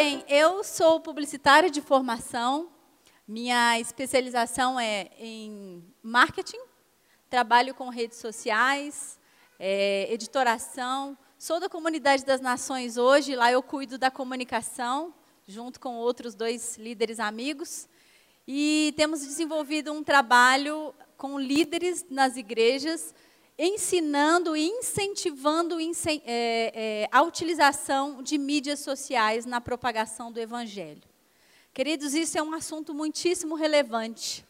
Bem, eu sou publicitária de formação. Minha especialização é em marketing. Trabalho com redes sociais, é, editoração. Sou da Comunidade das Nações hoje. Lá eu cuido da comunicação, junto com outros dois líderes amigos. E temos desenvolvido um trabalho com líderes nas igrejas ensinando e incentivando é, é, a utilização de mídias sociais na propagação do Evangelho. Queridos, isso é um assunto muitíssimo relevante.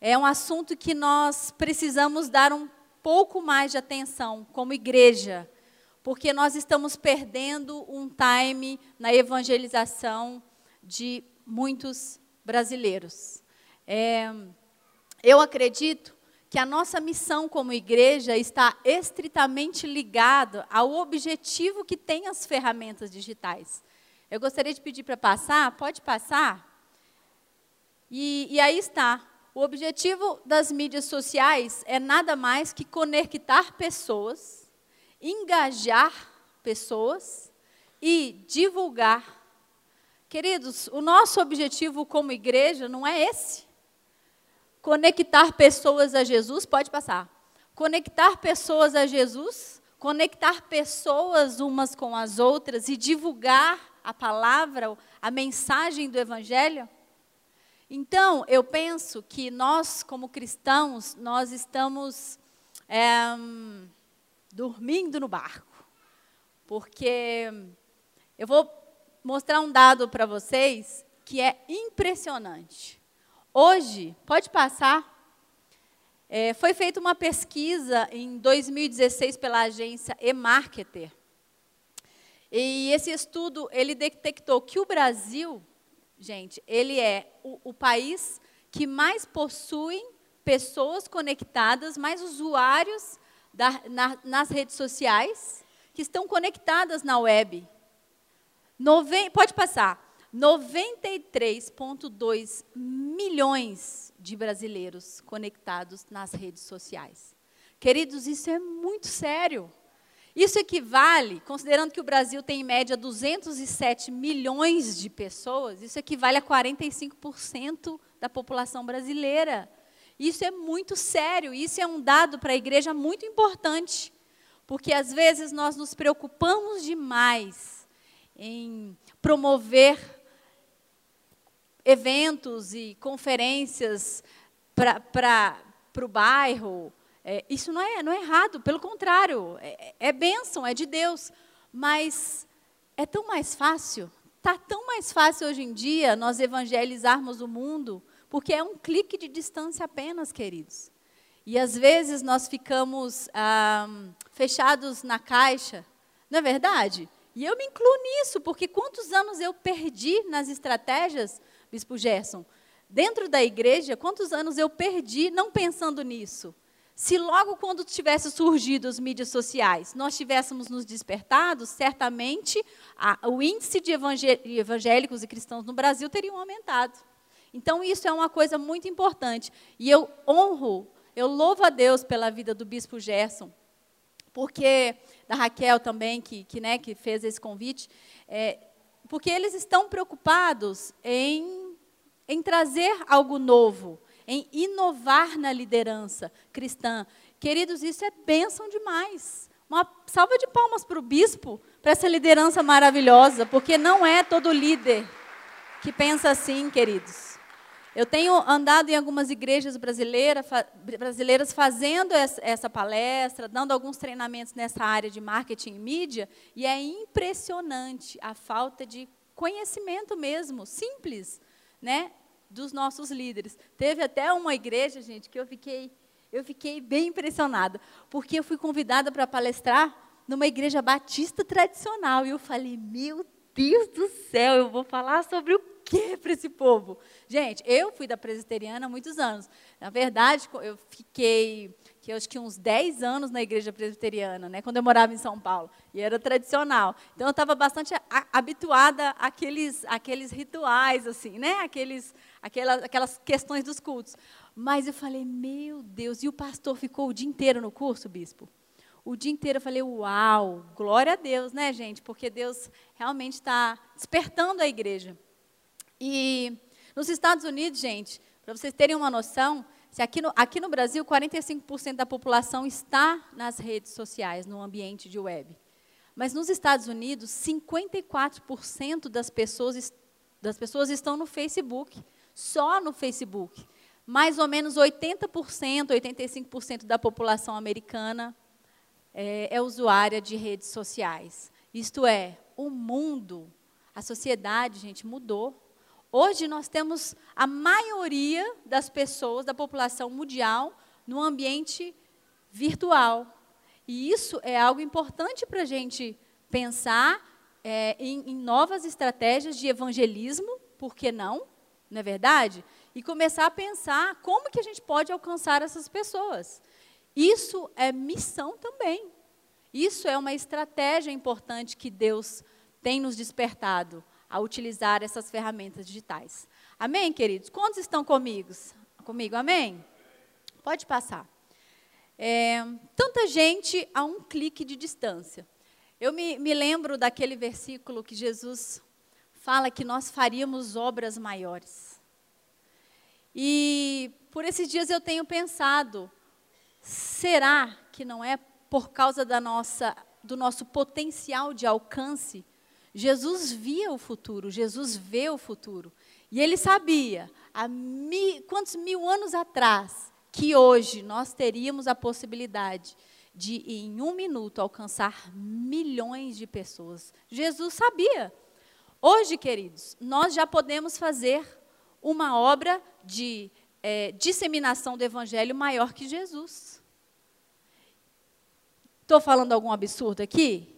É um assunto que nós precisamos dar um pouco mais de atenção como igreja, porque nós estamos perdendo um time na evangelização de muitos brasileiros. É, eu acredito que a nossa missão como igreja está estritamente ligada ao objetivo que tem as ferramentas digitais. Eu gostaria de pedir para passar, pode passar? E, e aí está. O objetivo das mídias sociais é nada mais que conectar pessoas, engajar pessoas e divulgar. Queridos, o nosso objetivo como igreja não é esse. Conectar pessoas a Jesus, pode passar. Conectar pessoas a Jesus, conectar pessoas umas com as outras e divulgar a palavra, a mensagem do Evangelho. Então, eu penso que nós, como cristãos, nós estamos é, dormindo no barco. Porque eu vou mostrar um dado para vocês que é impressionante. Hoje, pode passar. É, foi feita uma pesquisa em 2016 pela agência eMarketer. E esse estudo, ele detectou que o Brasil, gente, ele é o, o país que mais possui pessoas conectadas, mais usuários da, na, nas redes sociais, que estão conectadas na web. Nove, pode passar. 93,2 milhões de brasileiros conectados nas redes sociais. Queridos, isso é muito sério. Isso equivale, considerando que o Brasil tem em média 207 milhões de pessoas, isso equivale a 45% da população brasileira. Isso é muito sério, isso é um dado para a igreja muito importante, porque às vezes nós nos preocupamos demais em promover eventos e conferências para o bairro. É, isso não é, não é errado, pelo contrário, é, é bênção, é de Deus. Mas é tão mais fácil, está tão mais fácil hoje em dia nós evangelizarmos o mundo, porque é um clique de distância apenas, queridos. E às vezes nós ficamos ah, fechados na caixa, não é verdade? E eu me incluo nisso, porque quantos anos eu perdi nas estratégias Bispo Gerson, dentro da igreja, quantos anos eu perdi não pensando nisso? Se logo quando tivesse surgido as mídias sociais, nós tivéssemos nos despertado, certamente a, o índice de evangélicos e cristãos no Brasil teriam aumentado. Então isso é uma coisa muito importante. E eu honro, eu louvo a Deus pela vida do Bispo Gerson, porque da Raquel também, que, que, né, que fez esse convite, é, porque eles estão preocupados em em trazer algo novo, em inovar na liderança cristã. Queridos, isso é bênção demais. Uma salva de palmas para o bispo, para essa liderança maravilhosa, porque não é todo líder que pensa assim, queridos. Eu tenho andado em algumas igrejas brasileiras, brasileiras fazendo essa palestra, dando alguns treinamentos nessa área de marketing e mídia, e é impressionante a falta de conhecimento mesmo, simples, né? Dos nossos líderes. Teve até uma igreja, gente, que eu fiquei, eu fiquei bem impressionada, porque eu fui convidada para palestrar numa igreja batista tradicional e eu falei: "Meu Deus do céu, eu vou falar sobre o que para esse povo?". Gente, eu fui da presbiteriana há muitos anos. Na verdade, eu fiquei que eu acho que uns 10 anos na igreja presbiteriana, né, quando eu morava em São Paulo, e era tradicional. Então eu estava bastante habituada àqueles, àqueles rituais, assim, né, aqueles, aquelas, aquelas questões dos cultos. Mas eu falei, meu Deus, e o pastor ficou o dia inteiro no curso, bispo? o dia inteiro. Eu falei, uau, glória a Deus, né, gente? Porque Deus realmente está despertando a igreja. E nos Estados Unidos, gente, para vocês terem uma noção, se aqui no, aqui no Brasil, 45% da população está nas redes sociais, no ambiente de web. Mas nos Estados Unidos, 54% das pessoas, das pessoas estão no Facebook, só no Facebook. Mais ou menos 80%, 85% da população americana é, é usuária de redes sociais. Isto é, o mundo, a sociedade, gente, mudou. Hoje nós temos a maioria das pessoas, da população mundial, no ambiente virtual. E isso é algo importante para a gente pensar é, em, em novas estratégias de evangelismo, por que não? Não é verdade? E começar a pensar como que a gente pode alcançar essas pessoas. Isso é missão também. Isso é uma estratégia importante que Deus tem nos despertado a utilizar essas ferramentas digitais. Amém, queridos? Quantos estão comigo? Comigo, amém? Pode passar. É, tanta gente a um clique de distância. Eu me, me lembro daquele versículo que Jesus fala que nós faríamos obras maiores. E por esses dias eu tenho pensado, será que não é por causa da nossa, do nosso potencial de alcance Jesus via o futuro, Jesus vê o futuro. E ele sabia, há mil, quantos mil anos atrás, que hoje nós teríamos a possibilidade de, em um minuto, alcançar milhões de pessoas. Jesus sabia. Hoje, queridos, nós já podemos fazer uma obra de é, disseminação do evangelho maior que Jesus. Estou falando algum absurdo aqui?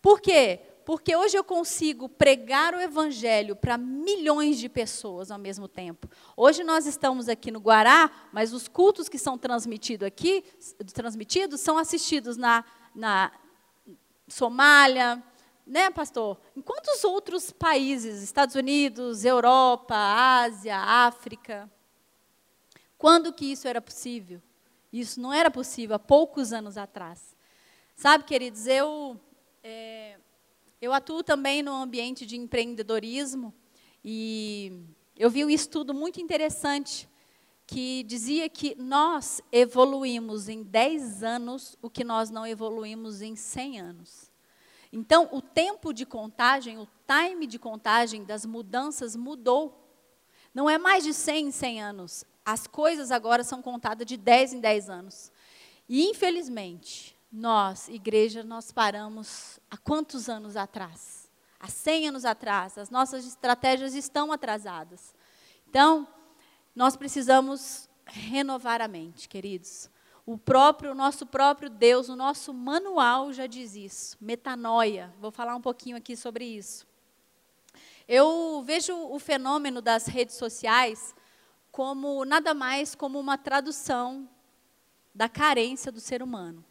Por quê? Porque hoje eu consigo pregar o evangelho para milhões de pessoas ao mesmo tempo. Hoje nós estamos aqui no Guará, mas os cultos que são transmitidos aqui, transmitidos, são assistidos na, na Somália, né, pastor? Em quantos outros países, Estados Unidos, Europa, Ásia, África? Quando que isso era possível? Isso não era possível há poucos anos atrás. Sabe, queridos, eu é, eu atuo também no ambiente de empreendedorismo e eu vi um estudo muito interessante que dizia que nós evoluímos em 10 anos o que nós não evoluímos em 100 anos. Então, o tempo de contagem, o time de contagem das mudanças mudou. Não é mais de 100 em 100 anos. As coisas agora são contadas de 10 em 10 anos. E, infelizmente, nós, igreja, nós paramos há quantos anos atrás? Há 100 anos atrás. As nossas estratégias estão atrasadas. Então, nós precisamos renovar a mente, queridos. O próprio, nosso próprio Deus, o nosso manual já diz isso. Metanoia. Vou falar um pouquinho aqui sobre isso. Eu vejo o fenômeno das redes sociais como nada mais como uma tradução da carência do ser humano.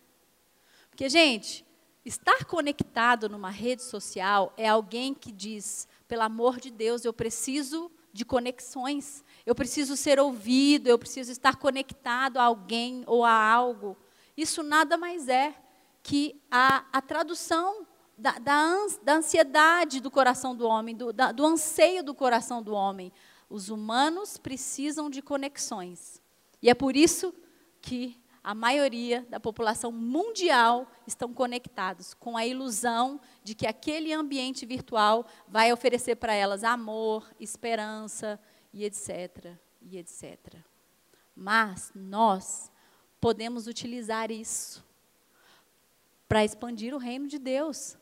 Porque, gente, estar conectado numa rede social é alguém que diz: pelo amor de Deus, eu preciso de conexões, eu preciso ser ouvido, eu preciso estar conectado a alguém ou a algo. Isso nada mais é que a, a tradução da, da, da, ansiedade do coração do homem, do, da, do anseio do coração do homem. Os humanos precisam de conexões. E é por isso que a maioria da população mundial estão conectados com a ilusão de que aquele ambiente virtual vai oferecer para elas amor, esperança e etc, e etc. Mas nós podemos utilizar isso para expandir o reino de Deus.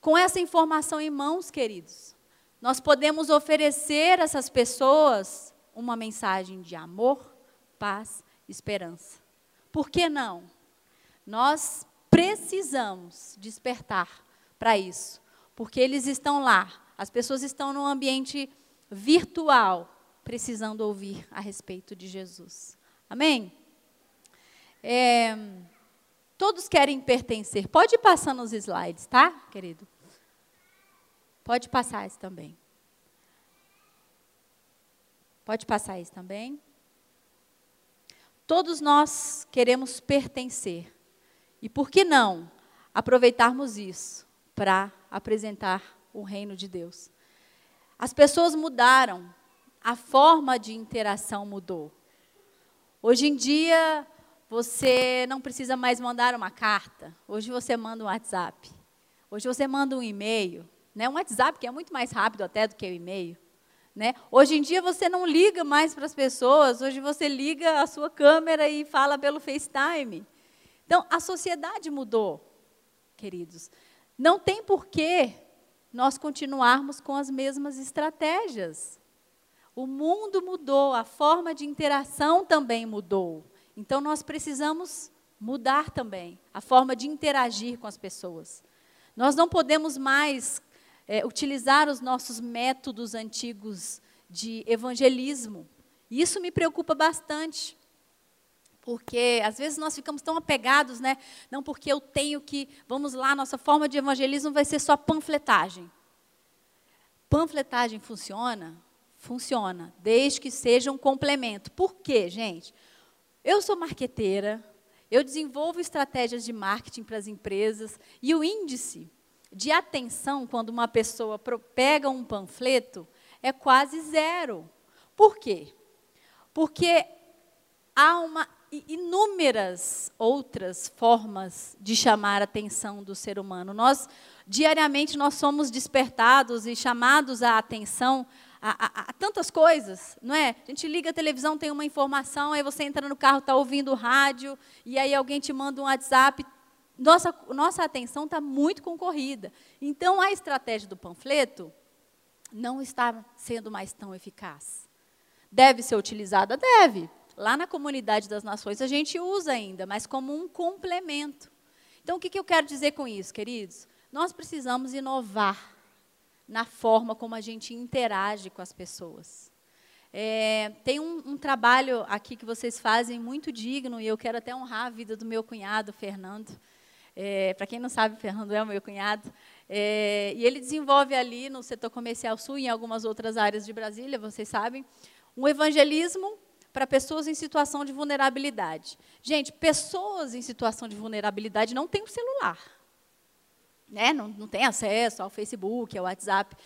Com essa informação em mãos, queridos, nós podemos oferecer a essas pessoas uma mensagem de amor, paz, esperança. Por que não? Nós precisamos despertar para isso, porque eles estão lá, as pessoas estão no ambiente virtual, precisando ouvir a respeito de Jesus. Amém? É, todos querem pertencer. Pode passar nos slides, tá, querido? Pode passar isso também. Pode passar isso também. Todos nós queremos pertencer. E por que não aproveitarmos isso para apresentar o reino de Deus? As pessoas mudaram, a forma de interação mudou. Hoje em dia, você não precisa mais mandar uma carta. Hoje você manda um WhatsApp. Hoje você manda um e-mail. Né? Um WhatsApp que é muito mais rápido até do que o e-mail. Né? Hoje em dia você não liga mais para as pessoas, hoje você liga a sua câmera e fala pelo FaceTime. Então, a sociedade mudou, queridos. Não tem porquê nós continuarmos com as mesmas estratégias. O mundo mudou, a forma de interação também mudou. Então nós precisamos mudar também a forma de interagir com as pessoas. Nós não podemos mais é, utilizar os nossos métodos antigos de evangelismo. Isso me preocupa bastante. Porque às vezes nós ficamos tão apegados, né? Não porque eu tenho que, vamos lá, nossa forma de evangelismo vai ser só panfletagem. Panfletagem funciona? Funciona, desde que seja um complemento. Por quê, gente? Eu sou marqueteira, eu desenvolvo estratégias de marketing para as empresas e o índice de atenção quando uma pessoa pega um panfleto é quase zero. Por quê? Porque há uma inúmeras outras formas de chamar a atenção do ser humano. Nós diariamente nós somos despertados e chamados à atenção a, a, tantas coisas, não é? A gente liga a televisão, tem uma informação, aí você entra no carro, está ouvindo rádio, e aí alguém te manda um WhatsApp. Nossa, nossa atenção está muito concorrida. Então, a estratégia do panfleto não está sendo mais tão eficaz. Deve ser utilizada? Deve. Lá na comunidade das nações a gente usa ainda, mas como um complemento. Então, o que, que eu quero dizer com isso, queridos? Nós precisamos inovar na forma como a gente interage com as pessoas. É, tem um, um, trabalho aqui que vocês fazem muito digno, e eu quero até honrar a vida do meu cunhado, Fernando. É, Para quem não sabe, Fernando é o meu cunhado. É, e ele desenvolve ali no setor comercial sul e em algumas outras áreas de Brasília, vocês sabem, um evangelismo para pessoas em situação de vulnerabilidade. Gente, pessoas em situação de vulnerabilidade não têm um celular. Né? Não, não tem acesso ao Facebook, ao WhatsApp.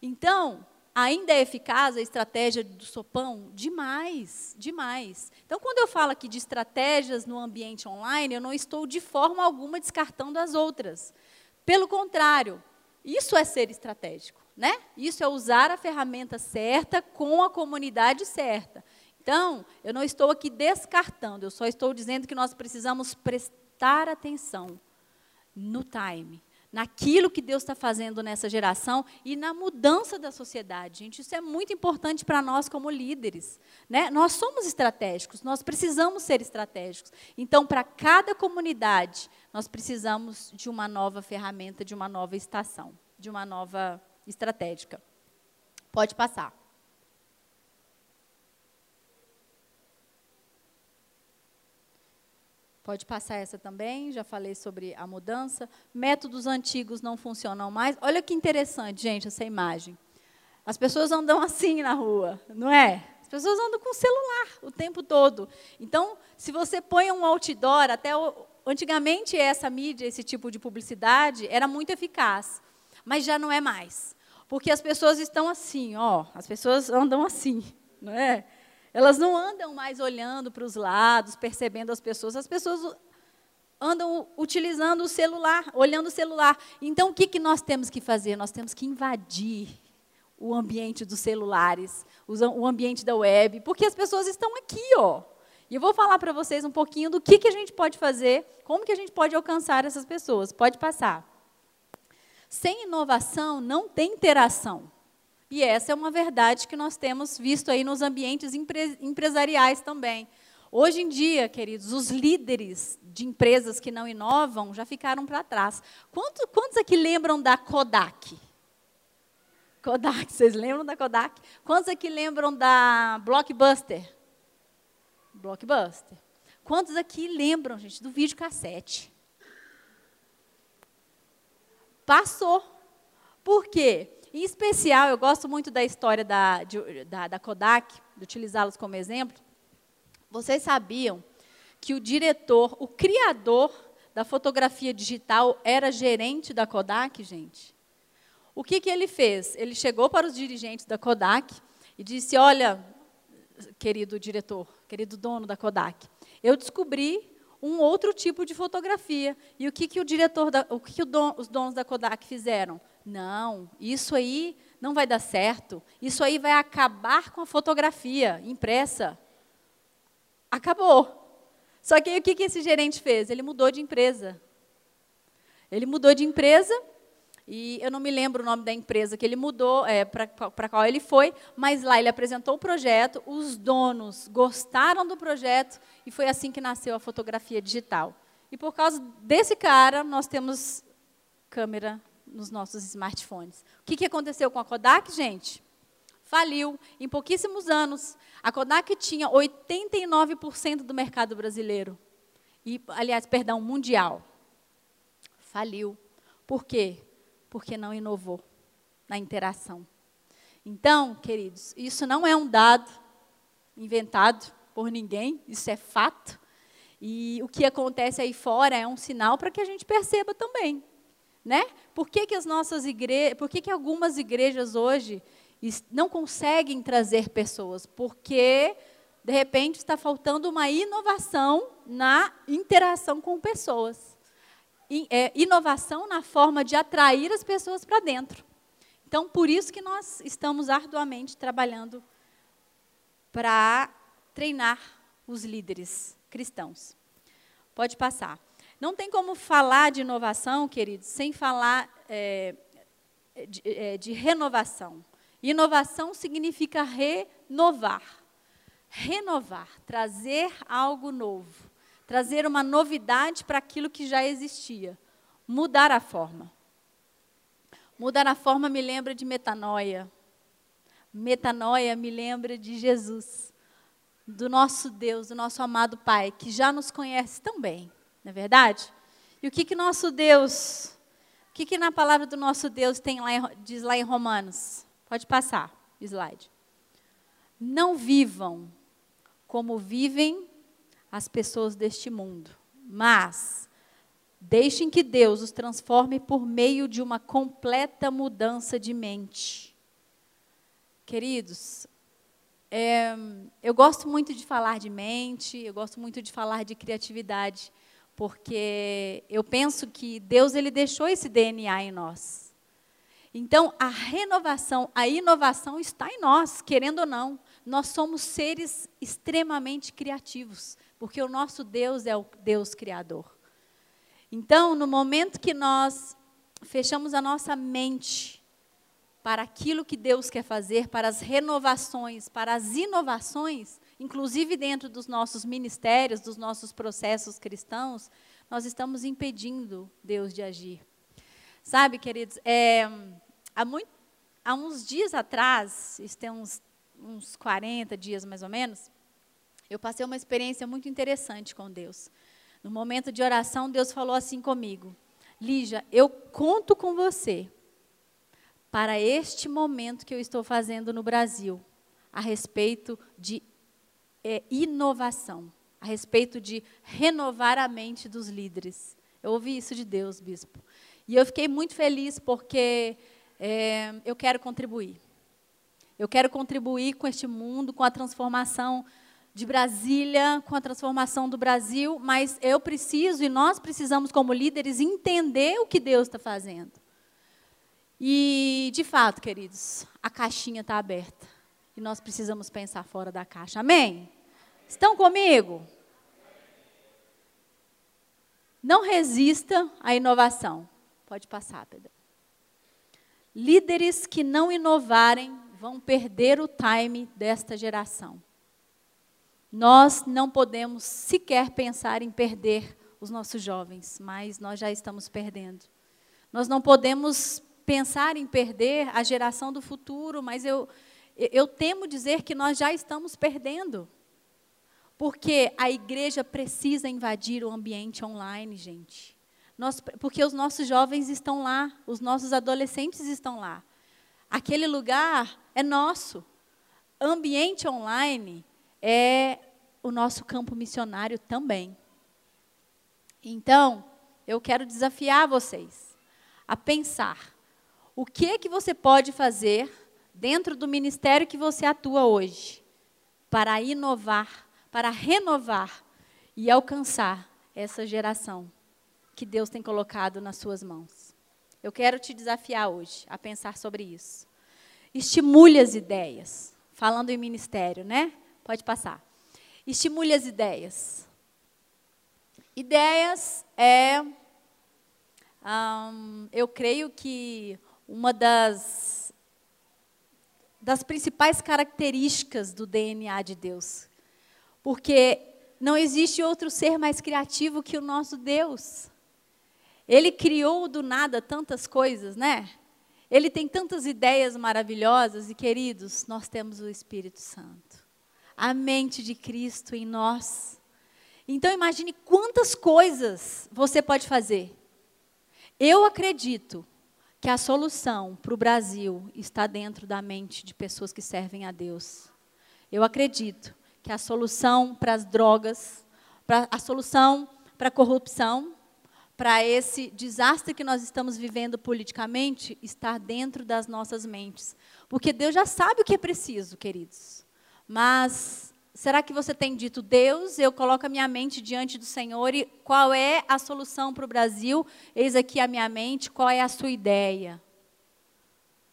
Então, ainda é eficaz a estratégia do sopão? Demais, demais. Então, quando eu falo aqui de estratégias no ambiente online, eu não estou de forma alguma descartando as outras. Pelo contrário, isso é ser estratégico. Né? Isso é usar a ferramenta certa com a comunidade certa. Então, eu não estou aqui descartando, eu só estou dizendo que nós precisamos prestar atenção no time, naquilo que Deus está fazendo nessa geração e na mudança da sociedade. Gente, isso é muito importante para nós como líderes. Né? Nós somos estratégicos, nós precisamos ser estratégicos. Então, para cada comunidade, nós precisamos de uma nova ferramenta, de uma nova estação, de uma nova estratégica. Pode passar. Pode passar essa também, já falei sobre a mudança. Métodos antigos não funcionam mais. Olha que interessante, gente, essa imagem. As pessoas andam assim na rua, não é? As pessoas andam com celular o tempo todo. Então, se você põe um outdoor, até o, antigamente essa mídia, esse tipo de publicidade, era muito eficaz, mas já não é mais. Porque as pessoas estão assim, ó, as pessoas andam assim, não é? Elas não andam mais olhando para os lados, percebendo as pessoas. As pessoas andam utilizando o celular, olhando o celular. Então, o que, que nós temos que fazer? Nós temos que invadir o ambiente dos celulares, o ambiente da web, porque as pessoas estão aqui, ó. E eu vou falar para vocês um pouquinho do que, que a gente pode fazer, como que a gente pode alcançar essas pessoas. Pode passar. Sem inovação, não tem interação. E essa é uma verdade que nós temos visto aí nos ambientes empre empresariais também. Hoje em dia, queridos, os líderes de empresas que não inovam já ficaram para trás. Quantos, quantos aqui lembram da Kodak? Kodak, vocês lembram da Kodak? Quantos aqui lembram da Blockbuster? Blockbuster. Quantos aqui lembram, gente, do videocassete? Passou. Por quê? Em especial, eu gosto muito da história da, de, da, da Kodak, de utilizá-los como exemplo. Vocês sabiam que o diretor, o criador da fotografia digital era gerente da Kodak, gente? O que, que ele fez? Ele chegou para os dirigentes da Kodak e disse: Olha, querido diretor, querido dono da Kodak, eu descobri um outro tipo de fotografia. E o que, que o diretor, da, o que, que o don, os donos da Kodak fizeram? Não, isso aí não vai dar certo. Isso aí vai acabar com a fotografia impressa. Acabou. Só que aí, o que, que esse gerente fez? Ele mudou de empresa. Ele mudou de empresa e eu não me lembro o nome da empresa que ele mudou, é, para qual ele foi, mas lá ele apresentou o projeto, os donos gostaram do projeto e foi assim que nasceu a fotografia digital. E por causa desse cara, nós temos câmera nos nossos smartphones. O que, que aconteceu com a Kodak, gente? Faliu em pouquíssimos anos. A Kodak tinha 89% do mercado brasileiro. E, aliás, perdão, mundial. Faliu. Por quê? Porque não inovou na interação. Então, queridos, isso não é um dado inventado por ninguém, isso é fato. E o que acontece aí fora é um sinal para que a gente perceba também, né? Por que, que as nossas igrejas, por que, que algumas igrejas hoje não conseguem trazer pessoas? Porque de repente está faltando uma inovação na interação com pessoas inovação na forma de atrair as pessoas para dentro. Então, por isso que nós estamos arduamente trabalhando para treinar os líderes cristãos. Pode passar. Não tem como falar de inovação, queridos, sem falar é, de, é, de renovação. Inovação significa renovar. Renovar, trazer algo novo trazer uma novidade para aquilo que já existia, mudar a forma. Mudar a forma me lembra de metanoia. Metanoia me lembra de Jesus, do nosso Deus, do nosso amado Pai, que já nos conhece tão bem, não é verdade? E o que que nosso Deus, o que que na palavra do nosso Deus tem lá, diz lá em Romanos? Pode passar, slide. Não vivam como vivem as pessoas deste mundo, mas deixem que Deus os transforme por meio de uma completa mudança de mente. Queridos, é, eu gosto muito de falar de mente, eu gosto muito de falar de criatividade, porque eu penso que Deus ele deixou esse DNA em nós. Então, a renovação, a inovação está em nós, querendo ou não. Nós somos seres extremamente criativos porque o nosso Deus é o Deus criador. Então, no momento que nós fechamos a nossa mente para aquilo que Deus quer fazer, para as renovações, para as inovações, inclusive dentro dos nossos ministérios, dos nossos processos cristãos, nós estamos impedindo Deus de agir. Sabe, queridos, é, há, muito, há uns dias atrás, isso tem uns, uns 40 dias mais ou menos, eu passei uma experiência muito interessante com Deus. No momento de oração, Deus falou assim comigo: Lígia, eu conto com você para este momento que eu estou fazendo no Brasil, a respeito de é, inovação, a respeito de renovar a mente dos líderes. Eu ouvi isso de Deus, bispo. E eu fiquei muito feliz porque é, eu quero contribuir. Eu quero contribuir com este mundo, com a transformação de Brasília, com a transformação do Brasil, mas eu preciso e nós precisamos, como líderes, entender o que Deus está fazendo. E, de fato, queridos, a caixinha está aberta. E nós precisamos pensar fora da caixa. Amém? Estão comigo? Não resista à inovação. Pode passar, Pedro. Líderes que não inovarem vão perder o time desta geração. Nós não podemos sequer pensar em perder os nossos jovens, mas nós já estamos perdendo. Nós não podemos pensar em perder a geração do futuro, mas eu, eu temo dizer que nós já estamos perdendo. Porque a igreja precisa invadir o ambiente online, gente. Nós, porque os nossos jovens estão lá, os nossos adolescentes estão lá. Aquele lugar é nosso. Ambiente online é o nosso campo missionário também. Então, eu quero desafiar vocês a pensar o que que você pode fazer dentro do ministério que você atua hoje para inovar, para renovar e alcançar essa geração que Deus tem colocado nas suas mãos. Eu quero te desafiar hoje a pensar sobre isso. Estimule as ideias. Falando em ministério, né? Pode passar. Estimule as ideias. Ideias é. eu creio que uma das, das principais características do DNA de Deus. Porque não existe outro ser mais criativo que o nosso Deus. Ele criou do nada tantas coisas, né? Ele tem tantas ideias maravilhosas e queridos, nós temos o Espírito Santo. A mente de Cristo em nós. Então imagine quantas coisas você pode fazer. Eu acredito que a solução para o Brasil está dentro da mente de pessoas que servem a Deus. Eu acredito que a solução para as drogas, pra, a solução para a corrupção, para esse desastre que nós estamos vivendo politicamente estar dentro das nossas mentes. Porque Deus já sabe o que é preciso, queridos. Mas será que você tem dito, Deus, eu coloco a minha mente diante do Senhor e qual é a solução para o Brasil? Eis aqui a minha mente, qual é a sua ideia?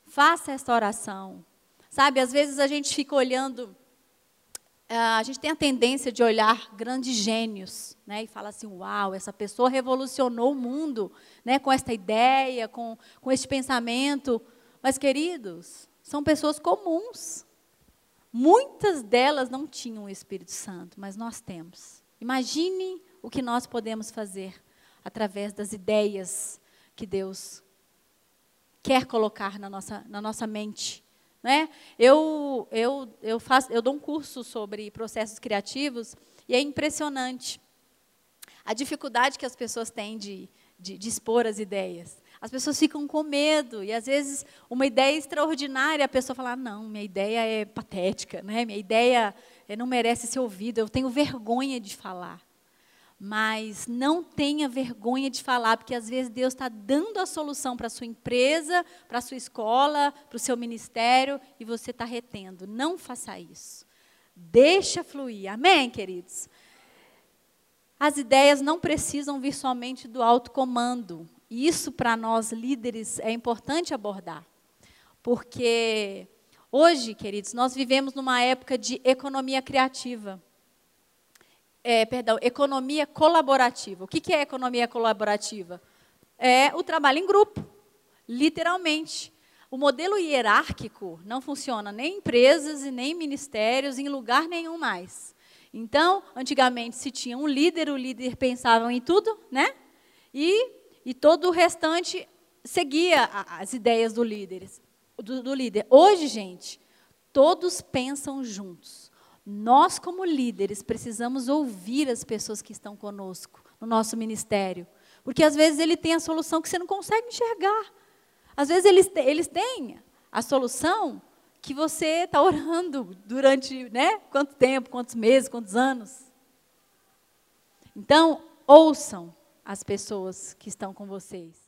Faça esta oração. Sabe, às vezes a gente fica olhando a gente tem a tendência de olhar grandes gênios né, e falar assim: uau, essa pessoa revolucionou o mundo né, com esta ideia, com, com este pensamento. Mas, queridos, são pessoas comuns. Muitas delas não tinham o Espírito Santo, mas nós temos. Imagine o que nós podemos fazer através das ideias que Deus quer colocar na nossa, na nossa mente. Né? Eu, eu, eu, faço, eu dou um curso sobre processos criativos e é impressionante a dificuldade que as pessoas têm de, de, de expor as ideias. As pessoas ficam com medo e às vezes uma ideia extraordinária a pessoa fala não, minha ideia é patética, né? Minha ideia eh, não merece ser ouvida. Eu tenho vergonha de falar. Mas não tenha vergonha de falar, porque às vezes Deus está dando a solução para a sua empresa, para a sua escola, para o seu ministério, e você está retendo. Não faça isso. Deixa fluir. Amém, queridos? As ideias não precisam vir somente do alto comando. E isso, para nós líderes, é importante abordar. Porque hoje, queridos, nós vivemos numa época de economia criativa é, perdão, economia colaborativa. O que, é economia colaborativa? É o trabalho em grupo, literalmente. O modelo hierárquico não funciona nem em empresas e nem em ministérios, em lugar nenhum mais. Então, antigamente se tinha um líder, o líder pensava em tudo, né? E, e todo o restante seguia as ideias do líder, do, do líder. Hoje, gente, todos pensam juntos. Nós, como líderes, precisamos ouvir as pessoas que estão conosco no nosso ministério. Porque às vezes ele tem a solução que você não consegue enxergar. Às vezes eles, eles têm a solução que você está orando durante né, quanto tempo, quantos meses, quantos anos. Então, ouçam as pessoas que estão com vocês.